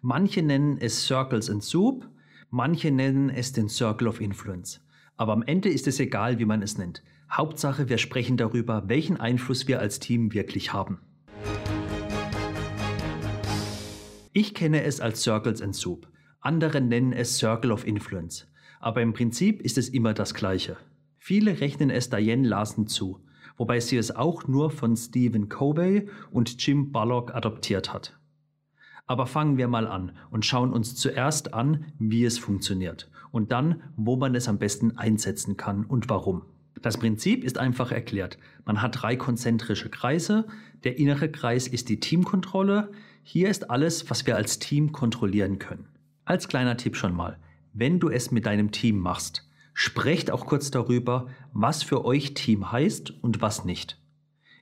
Manche nennen es Circles and Soup, manche nennen es den Circle of Influence. Aber am Ende ist es egal, wie man es nennt. Hauptsache, wir sprechen darüber, welchen Einfluss wir als Team wirklich haben. Ich kenne es als Circles and Soup. Andere nennen es Circle of Influence. Aber im Prinzip ist es immer das Gleiche. Viele rechnen es Diane Larsen zu, wobei sie es auch nur von Stephen Covey und Jim Bullock adoptiert hat. Aber fangen wir mal an und schauen uns zuerst an, wie es funktioniert und dann, wo man es am besten einsetzen kann und warum. Das Prinzip ist einfach erklärt. Man hat drei konzentrische Kreise. Der innere Kreis ist die Teamkontrolle. Hier ist alles, was wir als Team kontrollieren können. Als kleiner Tipp schon mal, wenn du es mit deinem Team machst, sprecht auch kurz darüber, was für euch Team heißt und was nicht.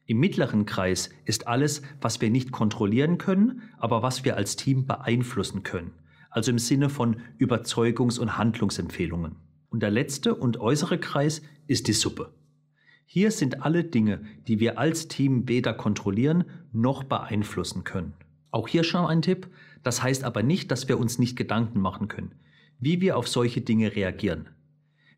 Im mittleren Kreis ist alles, was wir nicht kontrollieren können, aber was wir als Team beeinflussen können. Also im Sinne von Überzeugungs- und Handlungsempfehlungen. Und der letzte und äußere Kreis ist die Suppe. Hier sind alle Dinge, die wir als Team weder kontrollieren noch beeinflussen können. Auch hier schon ein Tipp, das heißt aber nicht, dass wir uns nicht Gedanken machen können, wie wir auf solche Dinge reagieren.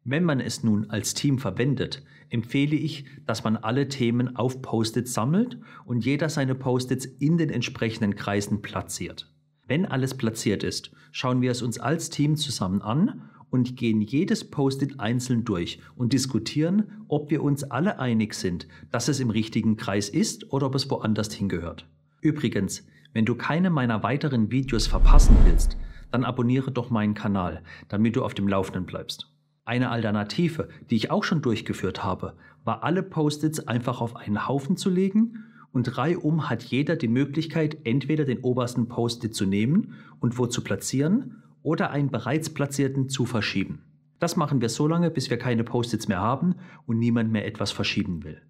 Wenn man es nun als Team verwendet, empfehle ich, dass man alle Themen auf Post-its sammelt und jeder seine Post-its in den entsprechenden Kreisen platziert. Wenn alles platziert ist, schauen wir es uns als Team zusammen an und gehen jedes Post-it einzeln durch und diskutieren, ob wir uns alle einig sind, dass es im richtigen Kreis ist oder ob es woanders hingehört. Übrigens, wenn du keine meiner weiteren Videos verpassen willst, dann abonniere doch meinen Kanal, damit du auf dem Laufenden bleibst. Eine Alternative, die ich auch schon durchgeführt habe, war alle Post-its einfach auf einen Haufen zu legen und reihum hat jeder die Möglichkeit, entweder den obersten Post-it zu nehmen und wo zu platzieren oder einen bereits platzierten zu verschieben. Das machen wir so lange, bis wir keine Post-its mehr haben und niemand mehr etwas verschieben will.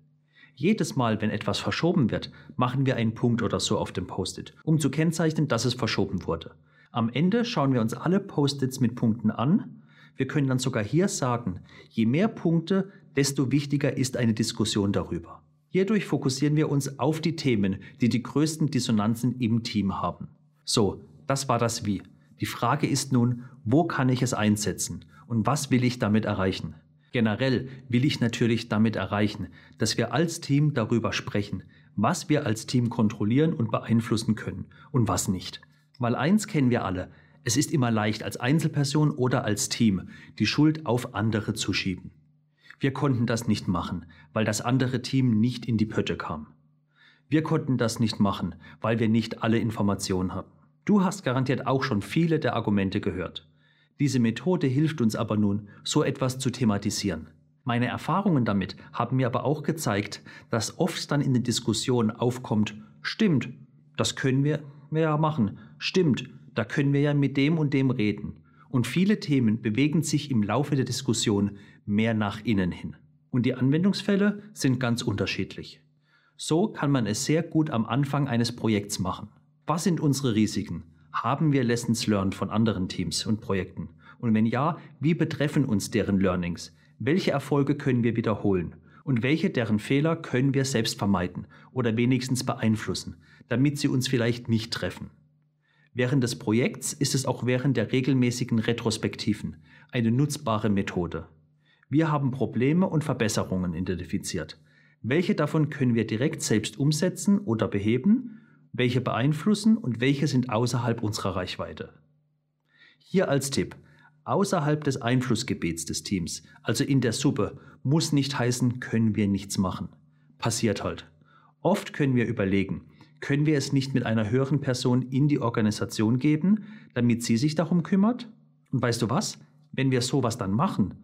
Jedes Mal, wenn etwas verschoben wird, machen wir einen Punkt oder so auf dem Post-it, um zu kennzeichnen, dass es verschoben wurde. Am Ende schauen wir uns alle Post-its mit Punkten an. Wir können dann sogar hier sagen, je mehr Punkte, desto wichtiger ist eine Diskussion darüber. Hierdurch fokussieren wir uns auf die Themen, die die größten Dissonanzen im Team haben. So, das war das Wie. Die Frage ist nun, wo kann ich es einsetzen und was will ich damit erreichen? Generell will ich natürlich damit erreichen, dass wir als Team darüber sprechen, was wir als Team kontrollieren und beeinflussen können und was nicht. Weil eins kennen wir alle, es ist immer leicht, als Einzelperson oder als Team die Schuld auf andere zu schieben. Wir konnten das nicht machen, weil das andere Team nicht in die Pötte kam. Wir konnten das nicht machen, weil wir nicht alle Informationen hatten. Du hast garantiert auch schon viele der Argumente gehört. Diese Methode hilft uns aber nun, so etwas zu thematisieren. Meine Erfahrungen damit haben mir aber auch gezeigt, dass oft dann in den Diskussionen aufkommt, stimmt, das können wir ja machen, stimmt, da können wir ja mit dem und dem reden. Und viele Themen bewegen sich im Laufe der Diskussion mehr nach innen hin. Und die Anwendungsfälle sind ganz unterschiedlich. So kann man es sehr gut am Anfang eines Projekts machen. Was sind unsere Risiken? Haben wir Lessons learned von anderen Teams und Projekten? Und wenn ja, wie betreffen uns deren Learnings? Welche Erfolge können wir wiederholen? Und welche deren Fehler können wir selbst vermeiden oder wenigstens beeinflussen, damit sie uns vielleicht nicht treffen? Während des Projekts ist es auch während der regelmäßigen Retrospektiven eine nutzbare Methode. Wir haben Probleme und Verbesserungen identifiziert. Welche davon können wir direkt selbst umsetzen oder beheben welche beeinflussen und welche sind außerhalb unserer Reichweite. Hier als Tipp, außerhalb des Einflussgebets des Teams, also in der Suppe, muss nicht heißen, können wir nichts machen. Passiert halt. Oft können wir überlegen, können wir es nicht mit einer höheren Person in die Organisation geben, damit sie sich darum kümmert? Und weißt du was? Wenn wir sowas dann machen,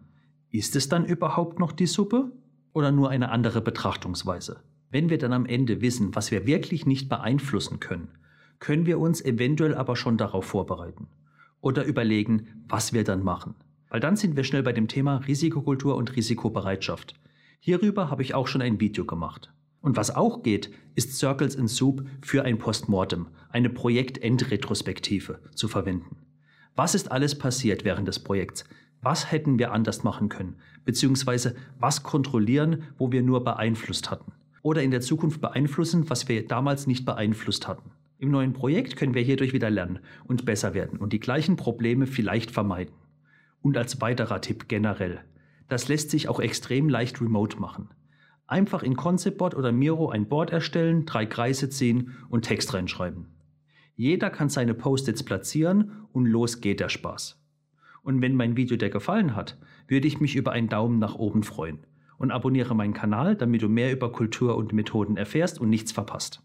ist es dann überhaupt noch die Suppe oder nur eine andere Betrachtungsweise? Wenn wir dann am Ende wissen, was wir wirklich nicht beeinflussen können, können wir uns eventuell aber schon darauf vorbereiten oder überlegen, was wir dann machen. Weil dann sind wir schnell bei dem Thema Risikokultur und Risikobereitschaft. Hierüber habe ich auch schon ein Video gemacht. Und was auch geht, ist Circles in Soup für ein Postmortem, eine Projektendretrospektive zu verwenden. Was ist alles passiert während des Projekts? Was hätten wir anders machen können? Beziehungsweise was kontrollieren, wo wir nur beeinflusst hatten? oder in der Zukunft beeinflussen, was wir damals nicht beeinflusst hatten. Im neuen Projekt können wir hierdurch wieder lernen und besser werden und die gleichen Probleme vielleicht vermeiden. Und als weiterer Tipp generell, das lässt sich auch extrem leicht remote machen. Einfach in Conceptboard oder Miro ein Board erstellen, drei Kreise ziehen und Text reinschreiben. Jeder kann seine Post-its platzieren und los geht der Spaß. Und wenn mein Video dir gefallen hat, würde ich mich über einen Daumen nach oben freuen. Und abonniere meinen Kanal, damit du mehr über Kultur und Methoden erfährst und nichts verpasst.